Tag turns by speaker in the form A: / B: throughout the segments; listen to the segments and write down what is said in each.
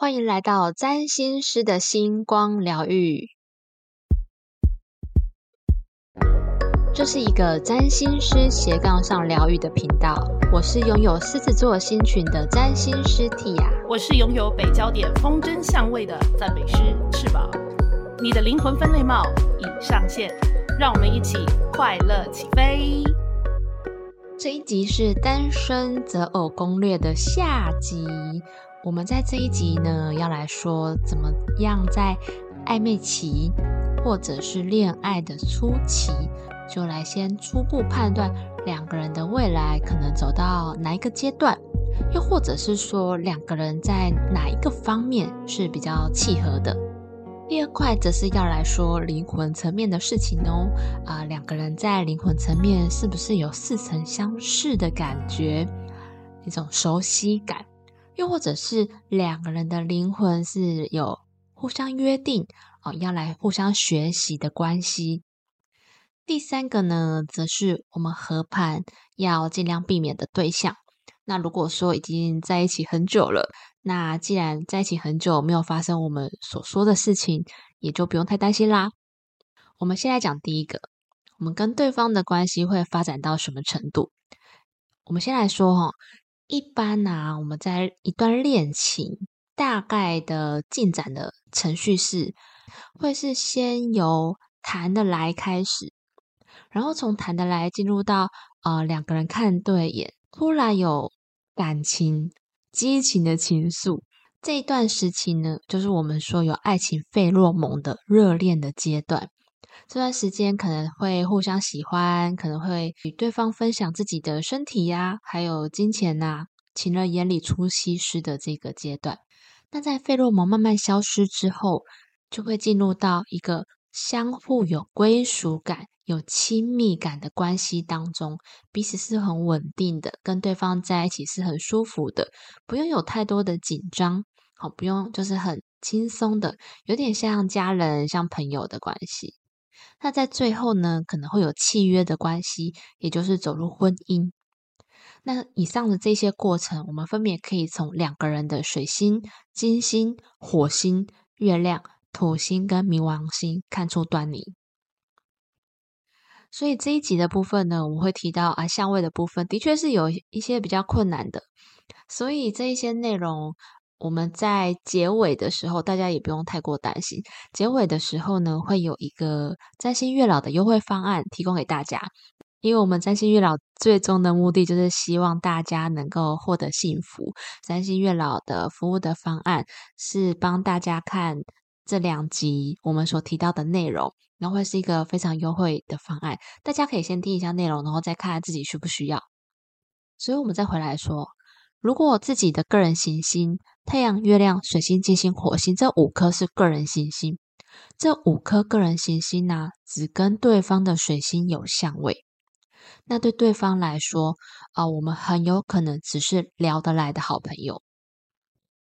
A: 欢迎来到占星师的星光疗愈。这是一个占星师斜杠上疗愈的频道。我是拥有狮子座星群的占星师 Tia，
B: 我是拥有北焦点风筝相位的赞美师翅膀。你的灵魂分类帽已上线，让我们一起快乐起飞。
A: 这一集是单身择偶攻略的下集。我们在这一集呢，要来说怎么样在暧昧期或者是恋爱的初期，就来先初步判断两个人的未来可能走到哪一个阶段，又或者是说两个人在哪一个方面是比较契合的。第二块则是要来说灵魂层面的事情哦，啊，两个人在灵魂层面是不是有似曾相识的感觉，一种熟悉感，又或者是两个人的灵魂是有互相约定哦，要来互相学习的关系。第三个呢，则是我们合盘要尽量避免的对象。那如果说已经在一起很久了，那既然在一起很久没有发生我们所说的事情，也就不用太担心啦。我们先来讲第一个，我们跟对方的关系会发展到什么程度？我们先来说哈，一般呢，我们在一段恋情大概的进展的程序是，会是先由谈得来开始，然后从谈得来进入到呃两个人看对眼，突然有。感情、激情的情愫，这一段时期呢，就是我们说有爱情费洛蒙的热恋的阶段。这段时间可能会互相喜欢，可能会与对方分享自己的身体呀，还有金钱呐，情人眼里出西施的这个阶段。那在费洛蒙慢慢消失之后，就会进入到一个相互有归属感。有亲密感的关系当中，彼此是很稳定的，跟对方在一起是很舒服的，不用有太多的紧张，好，不用就是很轻松的，有点像家人、像朋友的关系。那在最后呢，可能会有契约的关系，也就是走入婚姻。那以上的这些过程，我们分别可以从两个人的水星、金星、火星、月亮、土星跟冥王星看出端倪。所以这一集的部分呢，我们会提到啊，相位的部分的确是有一些比较困难的。所以这一些内容，我们在结尾的时候，大家也不用太过担心。结尾的时候呢，会有一个占星月老的优惠方案提供给大家。因为我们占星月老最终的目的就是希望大家能够获得幸福。占星月老的服务的方案是帮大家看这两集我们所提到的内容。然后会是一个非常优惠的方案，大家可以先听一下内容，然后再看自己需不需要。所以，我们再回来说，如果自己的个人行星太阳、月亮、水星、金星、火星这五颗是个人行星，这五颗个人行星呢，只跟对方的水星有相位，那对对方来说啊，我们很有可能只是聊得来的好朋友。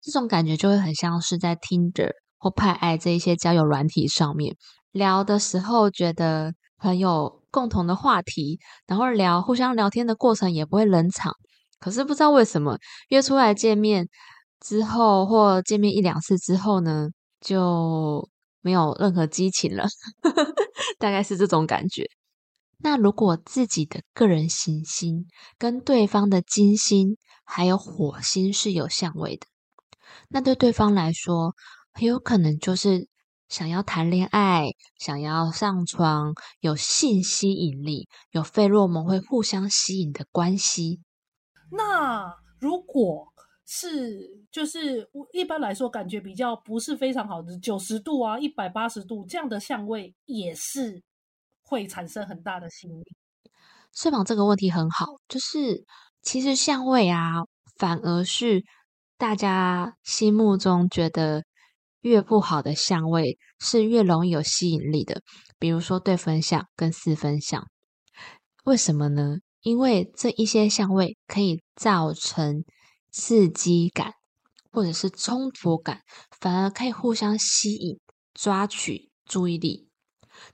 A: 这种感觉就会很像是在听着或派爱这一些交友软体上面。聊的时候觉得很有共同的话题，然后聊互相聊天的过程也不会冷场。可是不知道为什么约出来见面之后，或见面一两次之后呢，就没有任何激情了，大概是这种感觉。那如果自己的个人行星跟对方的金星还有火星是有相位的，那对对方来说很有可能就是。想要谈恋爱，想要上床，有性吸引力，有费洛蒙会互相吸引的关系。
B: 那如果是就是一般来说，感觉比较不是非常好的九十度啊，一百八十度这样的相位，也是会产生很大的吸引力。
A: 睡房这个问题很好，就是其实相位啊，反而是大家心目中觉得。越不好的相位是越容易有吸引力的，比如说对分相跟四分相。为什么呢？因为这一些相位可以造成刺激感或者是冲突感，反而可以互相吸引、抓取注意力。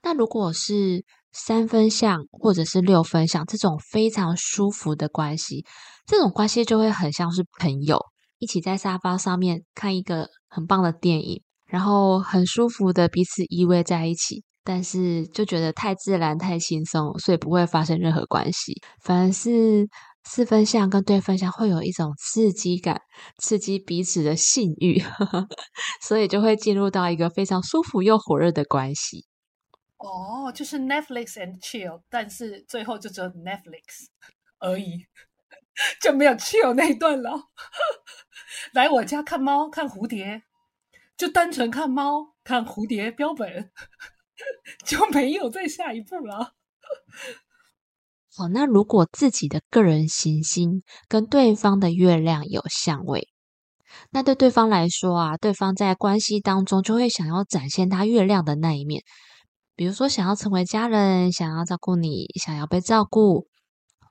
A: 那如果是三分相或者是六分相这种非常舒服的关系，这种关系就会很像是朋友，一起在沙发上面看一个很棒的电影，然后很舒服的彼此依偎在一起，但是就觉得太自然、太轻松，所以不会发生任何关系。反而是四分相跟对分相会有一种刺激感，刺激彼此的性欲，所以就会进入到一个非常舒服又火热的关系。
B: 哦，就是 Netflix and chill，但是最后就只有 Netflix 而已，就没有 chill 那一段了。来我家看猫看蝴蝶，就单纯看猫看蝴蝶标本，就没有再下一步了。
A: 好，那如果自己的个人行星跟对方的月亮有相位，那对对方来说啊，对方在关系当中就会想要展现他月亮的那一面。比如说，想要成为家人，想要照顾你，想要被照顾，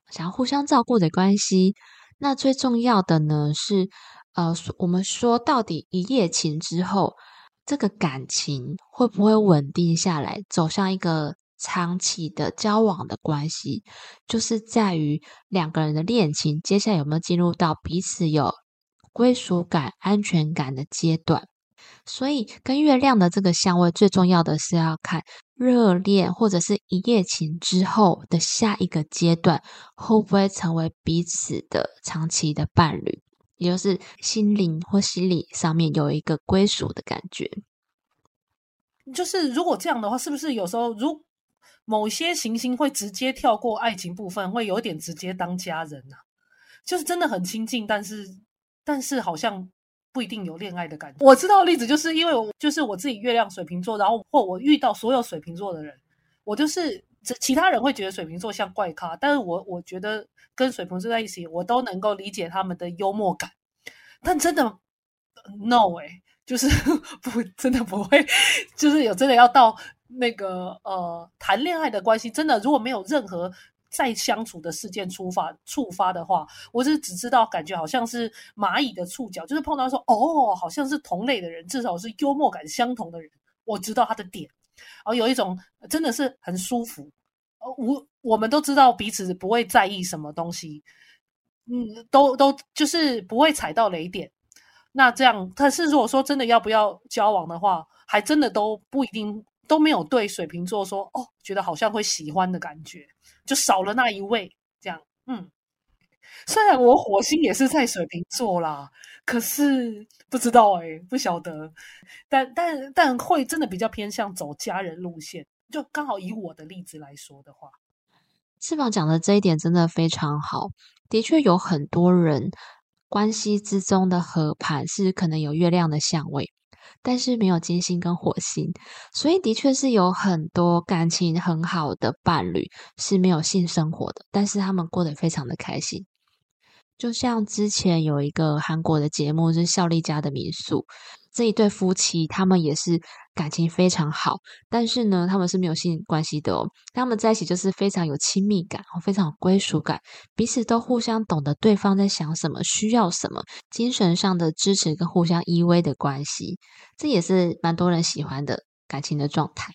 A: 想要互相照顾的关系。那最重要的呢是，呃，我们说到底一夜情之后，这个感情会不会稳定下来，走向一个长期的交往的关系，就是在于两个人的恋情接下来有没有进入到彼此有归属感、安全感的阶段。所以，跟月亮的这个相位，最重要的是要看热恋或者是一夜情之后的下一个阶段，会不会成为彼此的长期的伴侣，也就是心灵或心理上面有一个归属的感觉。
B: 就是如果这样的话，是不是有时候如某些行星会直接跳过爱情部分，会有点直接当家人呢？就是真的很亲近，但是但是好像。不一定有恋爱的感觉。我知道例子就是因为我就是我自己月亮水瓶座，然后或我遇到所有水瓶座的人，我就是这其他人会觉得水瓶座像怪咖，但是我我觉得跟水瓶座在一起，我都能够理解他们的幽默感。但真的 no 哎，就是 不真的不会，就是有真的要到那个呃谈恋爱的关系，真的如果没有任何。再相处的事件出发触发的话，我是只知道感觉好像是蚂蚁的触角，就是碰到说哦，好像是同类的人，至少是幽默感相同的人，我知道他的点，然后有一种真的是很舒服。呃，我我们都知道彼此不会在意什么东西，嗯，都都就是不会踩到雷点。那这样，可是如果说真的要不要交往的话，还真的都不一定都没有对水瓶座说哦，觉得好像会喜欢的感觉。就少了那一位，这样，嗯，虽然我火星也是在水瓶座啦，可是不知道哎，不晓得，但但但会真的比较偏向走家人路线，就刚好以我的例子来说的话，
A: 翅膀讲的这一点真的非常好，的确有很多人关系之中的合盘是可能有月亮的相位。但是没有金星跟火星，所以的确是有很多感情很好的伴侣是没有性生活的，但是他们过得非常的开心。就像之前有一个韩国的节目是孝利家的民宿。这一对夫妻，他们也是感情非常好，但是呢，他们是没有性关系的哦。他们在一起就是非常有亲密感，非常有归属感，彼此都互相懂得对方在想什么，需要什么，精神上的支持跟互相依偎的关系，这也是蛮多人喜欢的感情的状态。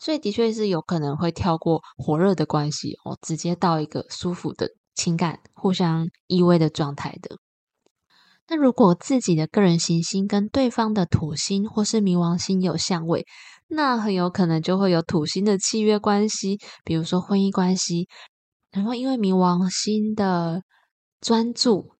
A: 所以，的确是有可能会跳过火热的关系哦，直接到一个舒服的情感、互相依偎的状态的。那如果自己的个人行星跟对方的土星或是冥王星有相位，那很有可能就会有土星的契约关系，比如说婚姻关系。然后因为冥王星的专注，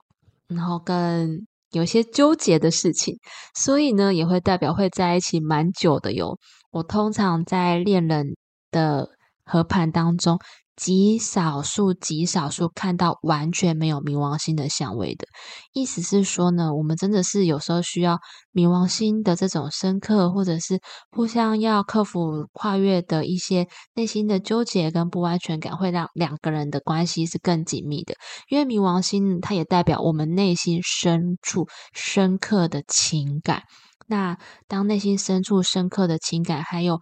A: 然后跟有些纠结的事情，所以呢也会代表会在一起蛮久的哟。我通常在恋人的合盘当中。极少数、极少数看到完全没有冥王星的相位的，意思是说呢，我们真的是有时候需要冥王星的这种深刻，或者是互相要克服、跨越的一些内心的纠结跟不安全感，会让两个人的关系是更紧密的。因为冥王星它也代表我们内心深处深刻的情感。那当内心深处深刻的情感，还有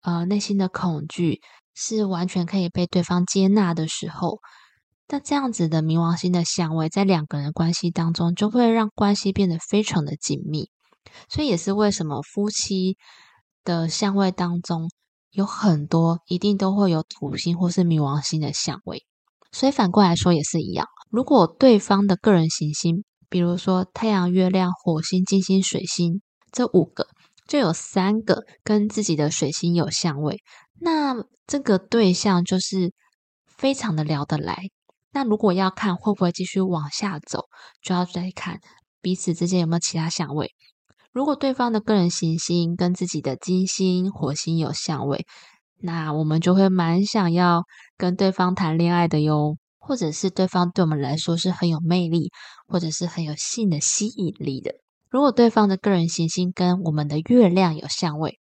A: 呃内心的恐惧。是完全可以被对方接纳的时候，那这样子的冥王星的相位，在两个人关系当中，就会让关系变得非常的紧密。所以也是为什么夫妻的相位当中，有很多一定都会有土星或是冥王星的相位。所以反过来说也是一样，如果对方的个人行星比如说太阳、月亮、火星、金星、水星这五个，就有三个跟自己的水星有相位，那这个对象就是非常的聊得来。那如果要看会不会继续往下走，就要再看彼此之间有没有其他相位。如果对方的个人行星跟自己的金星、火星有相位，那我们就会蛮想要跟对方谈恋爱的哟，或者是对方对我们来说是很有魅力，或者是很有性的吸引力的。如果对方的个人行星跟我们的月亮有相位，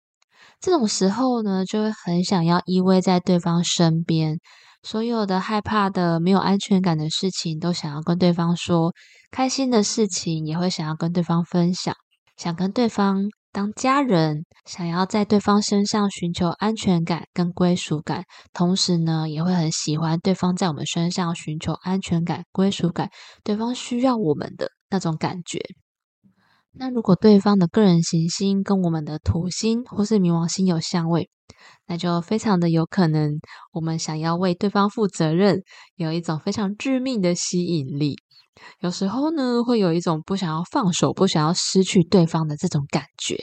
A: 这种时候呢，就会很想要依偎在对方身边，所有的害怕的、没有安全感的事情都想要跟对方说，开心的事情也会想要跟对方分享，想跟对方当家人，想要在对方身上寻求安全感跟归属感，同时呢，也会很喜欢对方在我们身上寻求安全感、归属感，对方需要我们的那种感觉。那如果对方的个人行星跟我们的土星或是冥王星有相位，那就非常的有可能，我们想要为对方负责任，有一种非常致命的吸引力。有时候呢，会有一种不想要放手、不想要失去对方的这种感觉。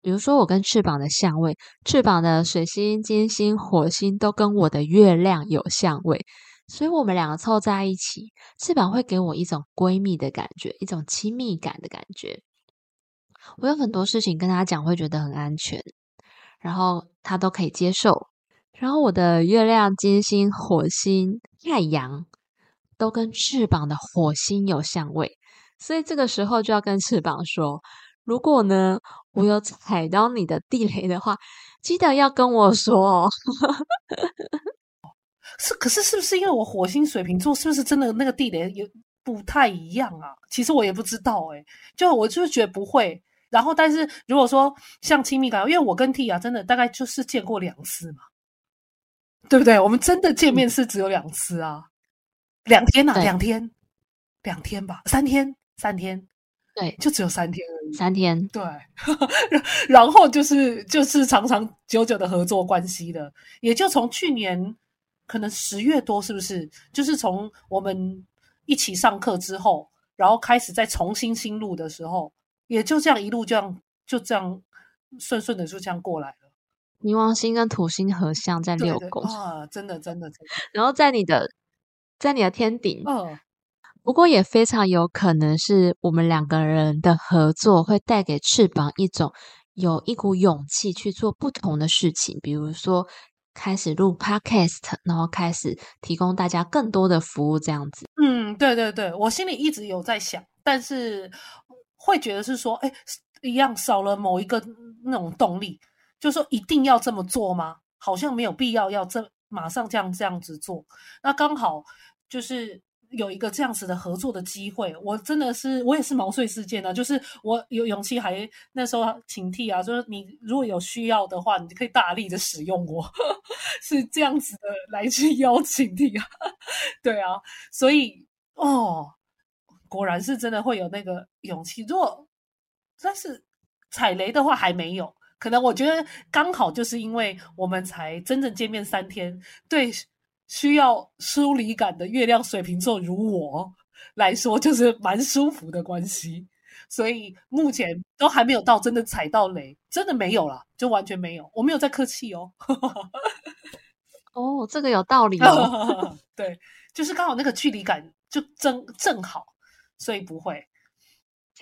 A: 比如说，我跟翅膀的相位，翅膀的水星、金星、火星都跟我的月亮有相位。所以，我们两个凑在一起，翅膀会给我一种闺蜜的感觉，一种亲密感的感觉。我有很多事情跟他讲，会觉得很安全，然后他都可以接受。然后，我的月亮、金星、火星、太阳都跟翅膀的火星有相位，所以这个时候就要跟翅膀说：如果呢，我有踩到你的地雷的话，记得要跟我说哦。
B: 是，可是是不是因为我火星水瓶座，是不是真的那个地雷有不太一样啊？其实我也不知道哎，就我就是觉得不会。然后，但是如果说像亲密感，因为我跟 T 啊，真的大概就是见过两次嘛，对不对？我们真的见面是只有两次啊，两天呐，两天，两天吧，三天，三天，
A: 对，
B: 就只有三天而已，
A: 三天，
B: 对。然后就是就是长长久久的合作关系的，也就从去年。可能十月多是不是？就是从我们一起上课之后，然后开始再重新新录的时候，也就这样一路这样就这样顺顺的就这样过来了。
A: 冥王星跟土星合相在六宫
B: 啊，真的真的真的。
A: 然后在你的在你的天顶，嗯，不过也非常有可能是我们两个人的合作会带给翅膀一种有一股勇气去做不同的事情，比如说。开始录 podcast，然后开始提供大家更多的服务，这样子。
B: 嗯，对对对，我心里一直有在想，但是会觉得是说，哎，一样少了某一个那种动力，就说一定要这么做吗？好像没有必要要这马上这样这样子做。那刚好就是。有一个这样子的合作的机会，我真的是我也是毛遂事件呢。就是我有勇气，还那时候警惕啊，就是你如果有需要的话，你就可以大力的使用我，是这样子的来去邀请你啊。对啊，所以哦，果然是真的会有那个勇气。如果但是踩雷的话还没有，可能我觉得刚好就是因为我们才真正见面三天，对。需要疏离感的月亮水瓶座如我来说，就是蛮舒服的关系，所以目前都还没有到真的踩到雷，真的没有啦，就完全没有，我没有在客气哦。
A: 哦，这个有道理哦。
B: 对，就是刚好那个距离感就正正好，所以不会。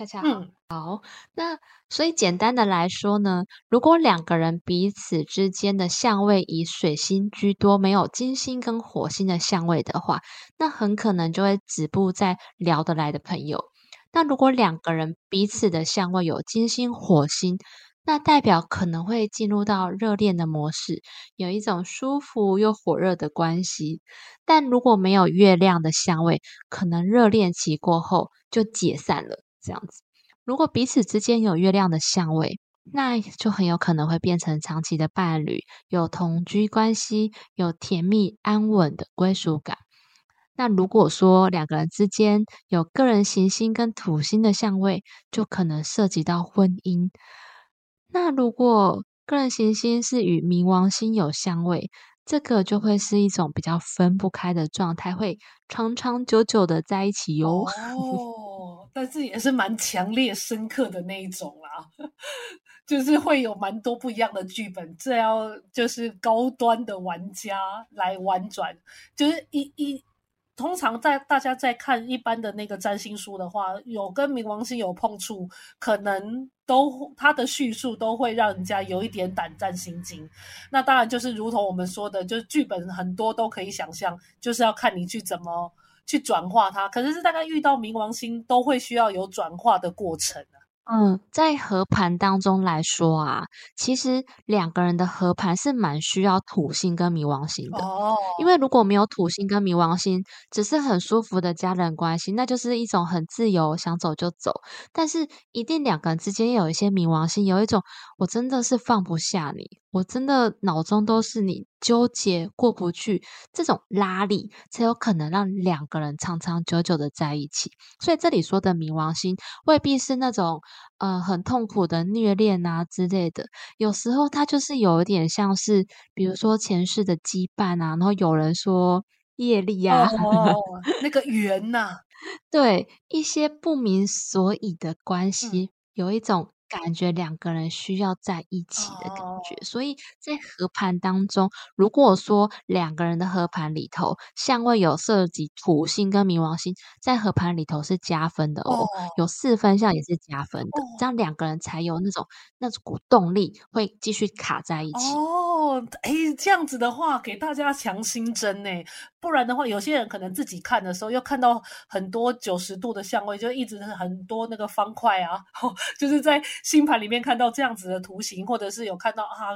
A: 恰恰好，好，那所以简单的来说呢，如果两个人彼此之间的相位以水星居多，没有金星跟火星的相位的话，那很可能就会止步在聊得来的朋友。那如果两个人彼此的相位有金星、火星，那代表可能会进入到热恋的模式，有一种舒服又火热的关系。但如果没有月亮的相位，可能热恋期过后就解散了。这样子，如果彼此之间有月亮的相位，那就很有可能会变成长期的伴侣，有同居关系，有甜蜜安稳的归属感。那如果说两个人之间有个人行星跟土星的相位，就可能涉及到婚姻。那如果个人行星是与冥王星有相位，这个就会是一种比较分不开的状态，会长长久久的在一起哟。
B: 但是也是蛮强烈、深刻的那一种啦，就是会有蛮多不一样的剧本，这要就是高端的玩家来玩转，就是一一。通常在大家在看一般的那个占星书的话，有跟冥王星有碰触，可能都他的叙述都会让人家有一点胆战心惊。那当然就是如同我们说的，就是剧本很多都可以想象，就是要看你去怎么去转化它。可是是大概遇到冥王星都会需要有转化的过程啊。
A: 嗯，在合盘当中来说啊，其实两个人的合盘是蛮需要土星跟冥王星的。哦，因为如果没有土星跟冥王星，只是很舒服的家人关系，那就是一种很自由，想走就走。但是一定两个人之间有一些冥王星，有一种我真的是放不下你。我真的脑中都是你纠结过不去这种拉力，才有可能让两个人长长久久的在一起。所以这里说的冥王星未必是那种呃很痛苦的虐恋啊之类的，有时候它就是有一点像是，比如说前世的羁绊啊，然后有人说业力啊，
B: 那个缘呐，
A: 对一些不明所以的关系，有一种。感觉两个人需要在一起的感觉，所以在合盘当中，如果说两个人的合盘里头相位有涉及土星跟冥王星，在合盘里头是加分的哦，有四分相也是加分的，这样两个人才有那种那股动力会继续卡在一起。
B: 哦，哎，这样子的话给大家强心针呢，不然的话，有些人可能自己看的时候又看到很多九十度的相位，就一直是很多那个方块啊，就是在。星盘里面看到这样子的图形，或者是有看到啊，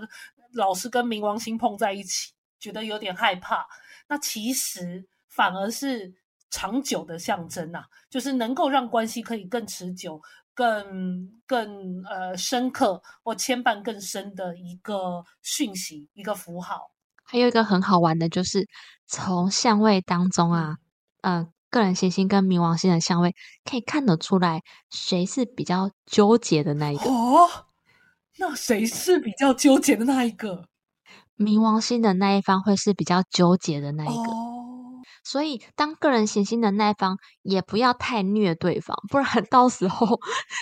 B: 老是跟冥王星碰在一起，觉得有点害怕。那其实反而是长久的象征呐，就是能够让关系可以更持久、更更呃深刻或牵绊更深的一个讯息、一个符号。
A: 还有一个很好玩的，就是从相位当中啊，嗯。个人行星跟冥王星的相位，可以看得出来谁是比较纠结的那一个。
B: 哦，那谁是比较纠结的那一个？
A: 冥王星的那一方会是比较纠结的那一个。所以，当个人行星的那一方也不要太虐对方，不然 到时候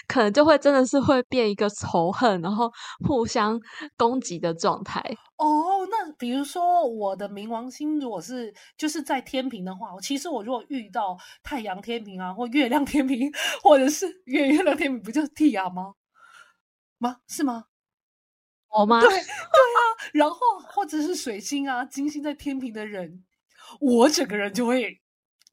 A: 可能就会真的是会变一个仇恨，然后互相攻击的状态。
B: 哦，那比如说我的冥王星如果是就是在天平的话，其实我如果遇到太阳天平啊，或月亮天平，或者是 月月亮天平，不就是蒂亚吗？吗？是吗？
A: 我吗？
B: 对对啊，然后或者是水星啊、金星在天平的人。我整个人就会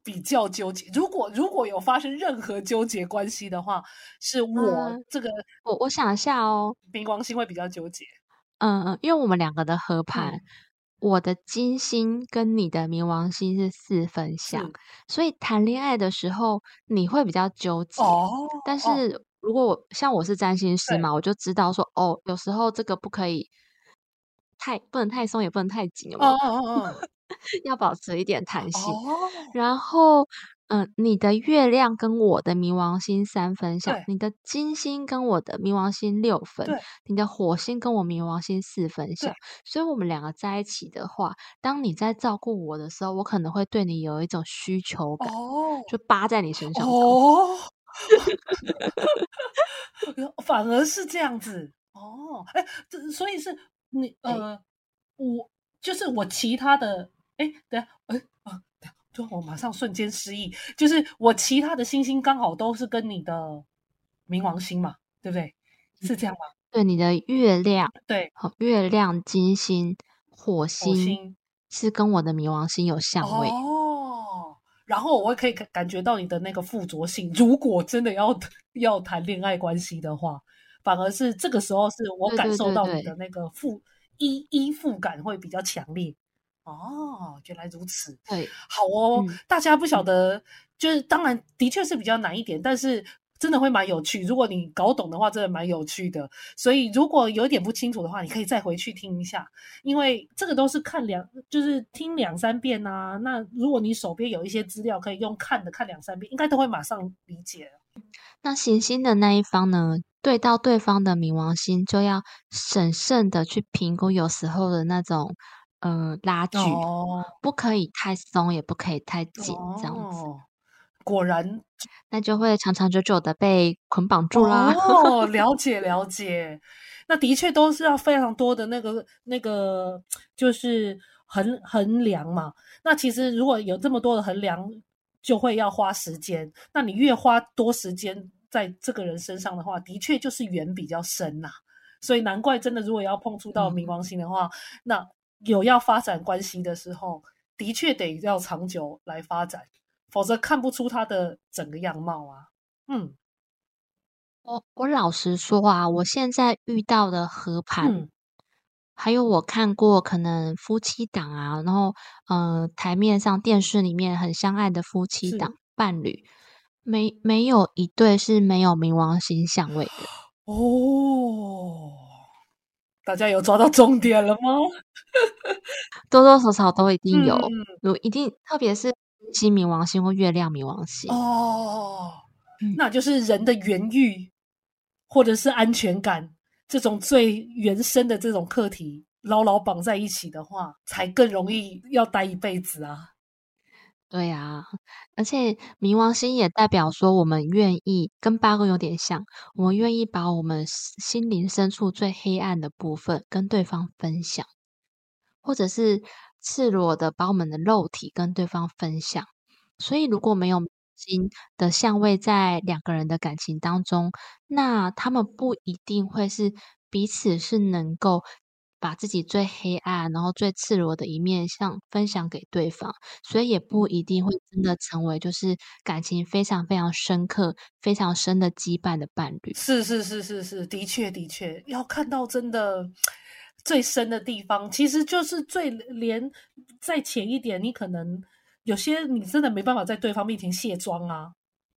B: 比较纠结。如果如果有发生任何纠结关系的话，是我这个
A: 我我想一下哦，
B: 冥王星会比较纠结。
A: 嗯嗯，因为我们两个的合盘，我的金星跟你的冥王星是四分相，所以谈恋爱的时候你会比较纠结。哦，但是如果我像我是占星师嘛，我就知道说哦，有时候这个不可以太不能太松，也不能太紧。哦哦哦。要保持一点弹性，然后，嗯，你的月亮跟我的冥王星三分相，你的金星跟我的冥王星六分，你的火星跟我冥王星四分相，所以我们两个在一起的话，当你在照顾我的时候，我可能会对你有一种需求感，哦就扒在你身上。哦，
B: 反而是这样子哦，哎，这所以是你呃，我就是我其他的。哎，对啊，哎啊，就我马上瞬间失忆，就是我其他的星星刚好都是跟你的冥王星嘛，对不对？是这样吗？
A: 对，你的月亮，
B: 对，
A: 月亮、金星、火星是跟我的冥王星有相位
B: 哦。然后我可以感感觉到你的那个附着性，如果真的要要谈恋爱关系的话，反而是这个时候是我感受到你的那个附依依附感会比较强烈。哦，原来如此。
A: 对，
B: 好哦。大家不晓得，就是当然的确是比较难一点，但是真的会蛮有趣。如果你搞懂的话，真的蛮有趣的。所以如果有点不清楚的话，你可以再回去听一下，因为这个都是看两，就是听两三遍啊。那如果你手边有一些资料可以用看的，看两三遍，应该都会马上理解。
A: 那行星的那一方呢，对到对方的冥王星，就要审慎的去评估，有时候的那种。嗯，拉锯不可以太松，也不可以太紧，这样子。
B: 果然，
A: 那就会长长久久的被捆绑住啦。
B: 哦，了解了解。那的确都是要非常多的那个那个，就是衡衡量嘛。那其实如果有这么多的衡量，就会要花时间。那你越花多时间在这个人身上的话，的确就是缘比较深呐。所以难怪真的，如果要碰触到冥王星的话，那有要发展关系的时候，的确得要长久来发展，否则看不出他的整个样貌啊。嗯，
A: 我我老实说啊，我现在遇到的合盘，还有我看过可能夫妻档啊，然后嗯，台面上电视里面很相爱的夫妻档伴侣，没没有一对是没有冥王星相位的。
B: 哦，大家有抓到重点了吗？
A: 多多少少都一定有，有一定，特别是金冥王星或月亮冥王星
B: 哦，那就是人的原欲或者是安全感这种最原生的这种课题牢牢绑在一起的话，才更容易要待一辈子啊。
A: 对呀，而且冥王星也代表说，我们愿意跟八宫有点像，我们愿意把我们心灵深处最黑暗的部分跟对方分享，或者是赤裸的把我们的肉体跟对方分享。所以，如果没有星的相位在两个人的感情当中，那他们不一定会是彼此是能够。把自己最黑暗，然后最赤裸的一面，向分享给对方，所以也不一定会真的成为就是感情非常非常深刻、非常深的羁绊的伴侣。
B: 是是是是是，的确的确，要看到真的最深的地方，其实就是最连再浅一点，你可能有些你真的没办法在对方面前卸妆啊。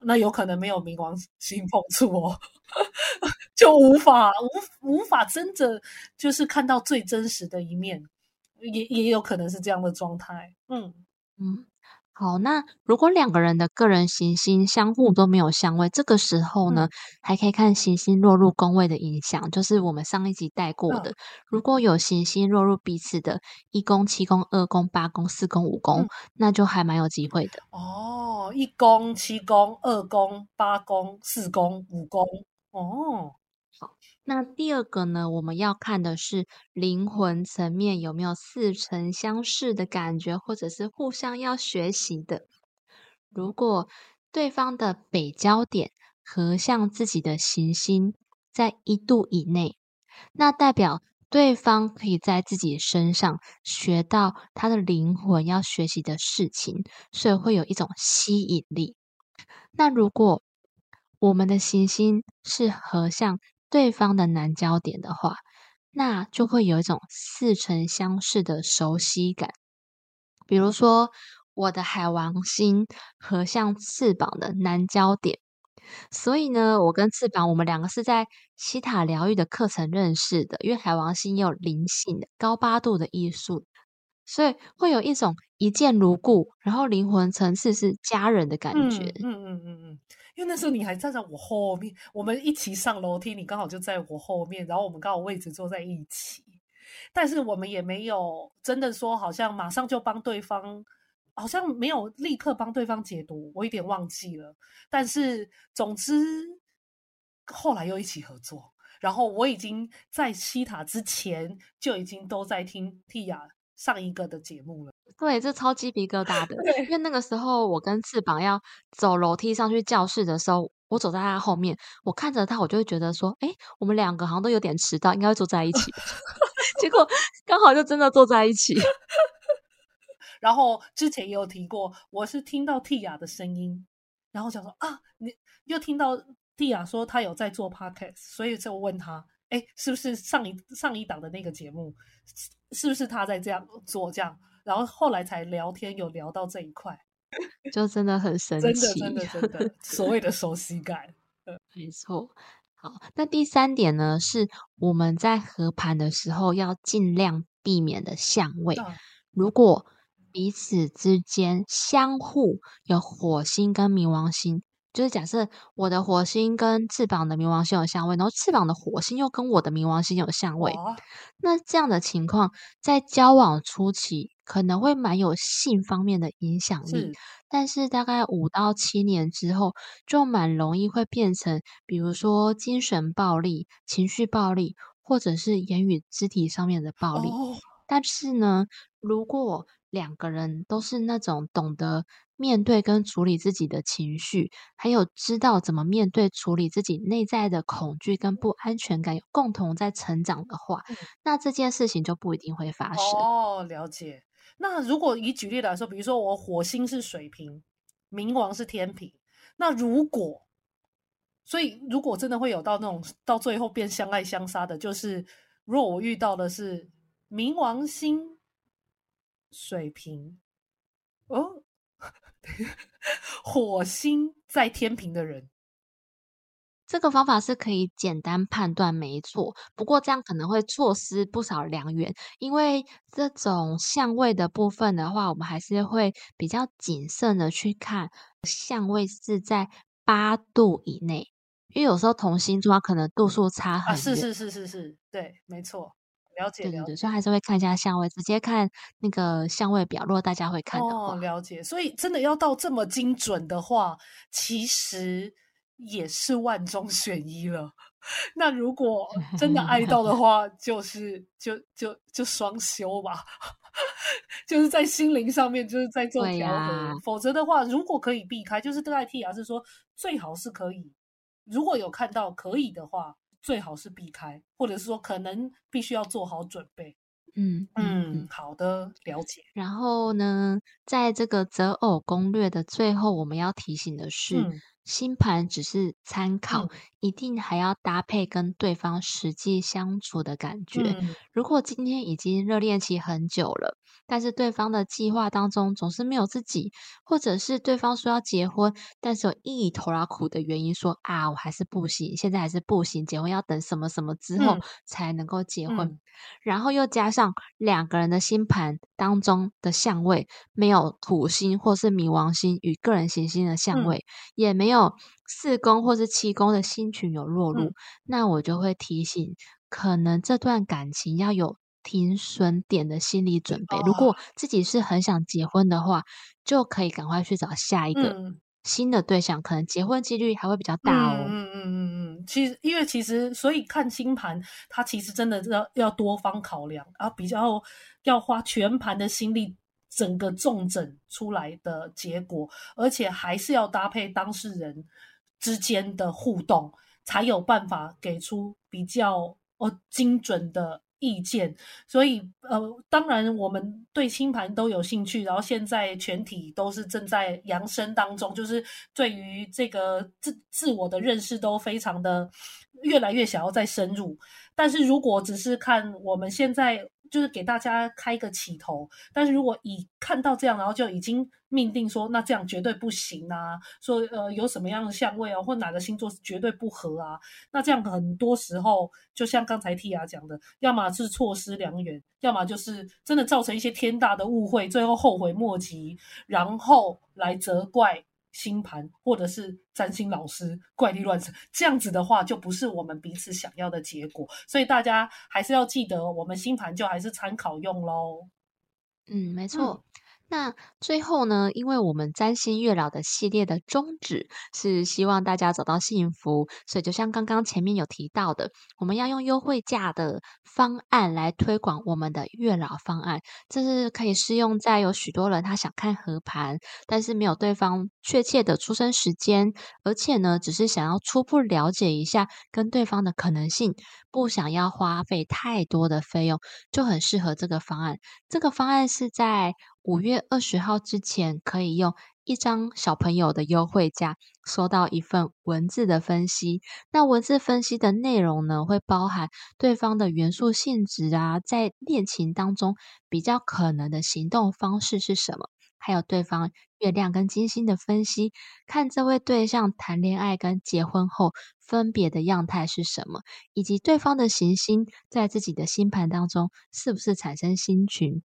B: 那有可能没有冥王星碰触哦，就无法无无法真的就是看到最真实的一面，也也有可能是这样的状态。嗯
A: 嗯。好，那如果两个人的个人行星相互都没有相位，这个时候呢，还可以看行星落入宫位的影响，就是我们上一集带过的。如果有行星落入彼此的一宫、七宫、二宫、八宫、四宫、五宫，那就还蛮有机会的。
B: 哦，一宫、七宫、二宫、八宫、四宫、五宫，哦。
A: 那第二个呢，我们要看的是灵魂层面有没有似曾相识的感觉，或者是互相要学习的。如果对方的北焦点和向自己的行星在一度以内，那代表对方可以在自己身上学到他的灵魂要学习的事情，所以会有一种吸引力。那如果我们的行星是合向对方的南焦点的话，那就会有一种似曾相识的熟悉感。比如说，我的海王星和向翅膀的南焦点，所以呢，我跟翅膀，我们两个是在西塔疗愈的课程认识的。因为海王星有灵性的高八度的艺术，所以会有一种一见如故，然后灵魂层次是家人的感觉。
B: 嗯嗯嗯嗯。因为那时候你还站在我后面，我们一起上楼梯，你刚好就在我后面，然后我们刚好位置坐在一起，但是我们也没有真的说好像马上就帮对方，好像没有立刻帮对方解读，我有点忘记了。但是总之后来又一起合作，然后我已经在西塔之前就已经都在听蒂亚上一个的节目了。
A: 对，这超鸡皮疙瘩的，因为那个时候我跟翅膀要走楼梯上去教室的时候，我走在他后面，我看着他，我就会觉得说，哎，我们两个好像都有点迟到，应该会坐在一起。结果 刚好就真的坐在一起。
B: 然后之前也有提过，我是听到蒂亚的声音，然后想说啊，你又听到蒂亚说他有在做 podcast，所以就问他，哎，是不是上一上一档的那个节目，是不是他在这样做这样？然后后来才聊天，有聊到这一块，
A: 就真的很神
B: 奇，真的真的真的，所谓的熟悉感，
A: 没错。好，那第三点呢，是我们在合盘的时候要尽量避免的相位。如果彼此之间相互有火星跟冥王星就是假设我的火星跟翅膀的冥王星有相位，然后翅膀的火星又跟我的冥王星有相位，那这样的情况在交往初期可能会蛮有性方面的影响力，但是大概五到七年之后，就蛮容易会变成，比如说精神暴力、情绪暴力，或者是言语肢体上面的暴力。但是呢，如果两个人都是那种懂得面对跟处理自己的情绪，还有知道怎么面对处理自己内在的恐惧跟不安全感，有共同在成长的话，那这件事情就不一定会发生。
B: 哦，了解。那如果以举例来说，比如说我火星是水瓶，冥王是天平，那如果，所以如果真的会有到那种到最后变相爱相杀的，就是如果我遇到的是冥王星。水瓶哦，火星在天平的人，
A: 这个方法是可以简单判断，没错。不过这样可能会错失不少良缘，因为这种相位的部分的话，我们还是会比较谨慎的去看相位是在八度以内，因为有时候同星座可能度数差很啊。
B: 是是是是是，对，没错。了解，对
A: 对对，所以还是会看一下相位，直接看那个相位表。如果大家会看的话，
B: 了解。所以真的要到这么精准的话，其实也是万中选一了。那如果 真的爱到的话，就是就就就双修吧，就是在心灵上面就是在做调和。否则的话，如果可以避开，就是代替啊，是说最好是可以，如果有看到可以的话。最好是避开，或者是说可能必须要做好准备。
A: 嗯
B: 嗯，好的，了解。
A: 然后呢，在这个择偶攻略的最后，我们要提醒的是，星盘只是参考，一定还要搭配跟对方实际相处的感觉。如果今天已经热恋期很久了。但是对方的计划当中总是没有自己，或者是对方说要结婚，但是有一头拉苦的原因说啊，我还是不行，现在还是不行，结婚要等什么什么之后才能够结婚。然后又加上两个人的星盘当中的相位没有土星或是冥王星与个人行星的相位，也没有四宫或是七宫的星群有落入，那我就会提醒，可能这段感情要有。停损点的心理准备，如果自己是很想结婚的话，就可以赶快去找下一个新的对象，可能结婚几率还会比较大
B: 哦。嗯嗯嗯嗯，其实因为其实所以看星盘，它其实真的要要多方考量，然后比较要花全盘的心力，整个重整出来的结果，而且还是要搭配当事人之间的互动，才有办法给出比较哦精准的。意见，所以呃，当然我们对星盘都有兴趣，然后现在全体都是正在扬升当中，就是对于这个自自我的认识都非常的越来越想要再深入。但是如果只是看我们现在。就是给大家开个起头，但是如果以看到这样，然后就已经命定说，那这样绝对不行啊！说呃有什么样的相位啊，或哪个星座是绝对不合啊？那这样很多时候，就像刚才 Tia 讲的，要么是错失良缘，要么就是真的造成一些天大的误会，最后后悔莫及，然后来责怪。星盘或者是占星老师怪力乱神，这样子的话就不是我们彼此想要的结果，所以大家还是要记得，我们星盘就还是参考用喽。
A: 嗯，没错。那最后呢？因为我们占星月老的系列的宗旨是希望大家找到幸福，所以就像刚刚前面有提到的，我们要用优惠价的方案来推广我们的月老方案。这是可以适用在有许多人他想看合盘，但是没有对方确切的出生时间，而且呢，只是想要初步了解一下跟对方的可能性，不想要花费太多的费用，就很适合这个方案。这个方案是在。五月二十号之前，可以用一张小朋友的优惠价收到一份文字的分析。那文字分析的内容呢，会包含对方的元素性质啊，在恋情当中比较可能的行动方式是什么，还有对方月亮跟金星的分析，看这位对象谈恋爱跟结婚后分别的样态是什么，以及对方的行星在自己的星盘当中是不是产生星群。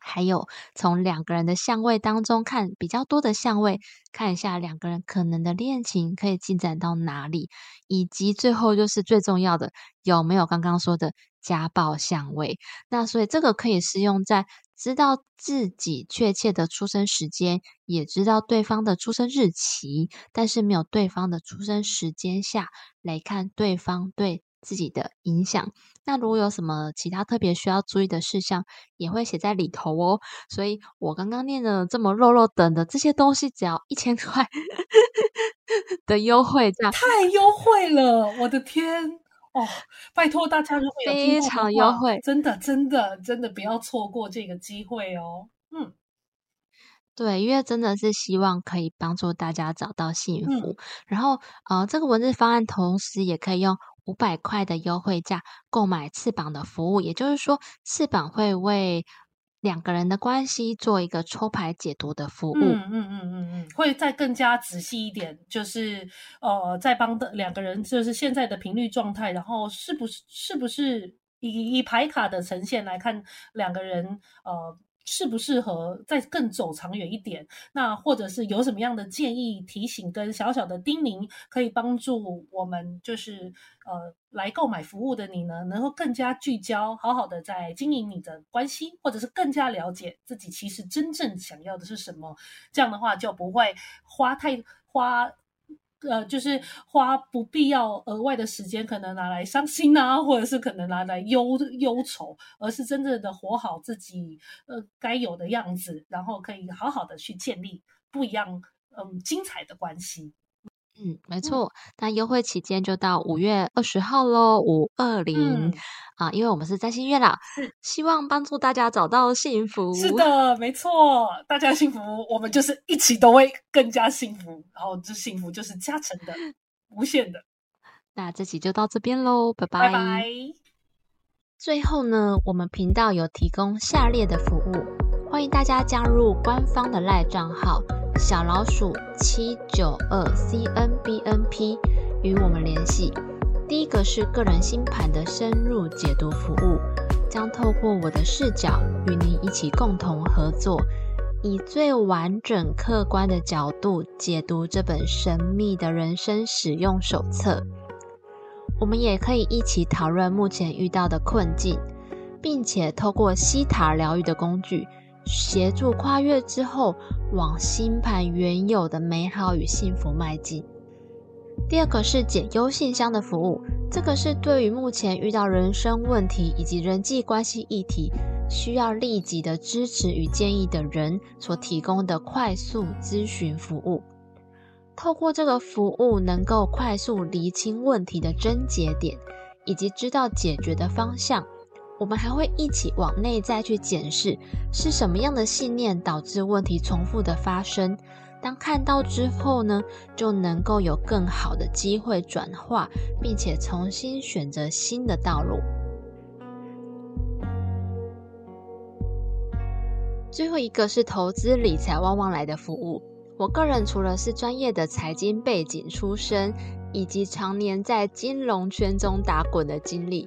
A: 还有从两个人的相位当中看比较多的相位，看一下两个人可能的恋情可以进展到哪里，以及最后就是最重要的有没有刚刚说的家暴相位。那所以这个可以适用在知道自己确切的出生时间，也知道对方的出生日期，但是没有对方的出生时间下来看对方对自己的影响。那如果有什么其他特别需要注意的事项，也会写在里头哦。所以我刚刚念的这么肉肉等的这些东西，只要一千块 的优惠，这样
B: 太优惠了！我的天哦，拜托大家，如果有
A: 非常优惠，
B: 真的真的真的不要错过这个机会哦。嗯，
A: 对，因为真的是希望可以帮助大家找到幸福。然后呃，这个文字方案同时也可以用。五百块的优惠价购买翅膀的服务，也就是说，翅膀会为两个人的关系做一个抽牌解读的服务。
B: 嗯嗯嗯嗯嗯，会再更加仔细一点，就是呃，在帮的两个人就是现在的频率状态，然后是不是是不是以以牌卡的呈现来看两个人呃。适不适合再更走长远一点？那或者是有什么样的建议、提醒跟小小的叮咛，可以帮助我们，就是呃来购买服务的你呢，能够更加聚焦，好好的在经营你的关系，或者是更加了解自己其实真正想要的是什么。这样的话就不会花太花。呃，就是花不必要额外的时间，可能拿来伤心啊，或者是可能拿来忧忧愁，而是真正的活好自己呃该有的样子，然后可以好好的去建立不一样嗯精彩的关系。
A: 嗯，没错，那优惠期间就到五月二十号喽，五二零啊，因为我们是在新月啦，希望帮助大家找到幸福。
B: 是的，没错，大家幸福，我们就是一起都会更加幸福，然后这幸福就是加成的，无限的。
A: 那这期就到这边喽，拜
B: 拜拜。
A: 最后呢，我们频道有提供下列的服务，欢迎大家加入官方的赖账号。小老鼠七九二 C N B N P 与我们联系。第一个是个人星盘的深入解读服务，将透过我的视角与您一起共同合作，以最完整客观的角度解读这本神秘的人生使用手册。我们也可以一起讨论目前遇到的困境，并且透过西塔疗愈的工具。协助跨越之后，往星盘原有的美好与幸福迈进。第二个是解忧信箱的服务，这个是对于目前遇到人生问题以及人际关系议题，需要立即的支持与建议的人所提供的快速咨询服务。透过这个服务，能够快速厘清问题的症结点，以及知道解决的方向。我们还会一起往内在去检视，是什么样的信念导致问题重复的发生。当看到之后呢，就能够有更好的机会转化，并且重新选择新的道路。最后一个是投资理财旺旺来的服务。我个人除了是专业的财经背景出身，以及常年在金融圈中打滚的经历。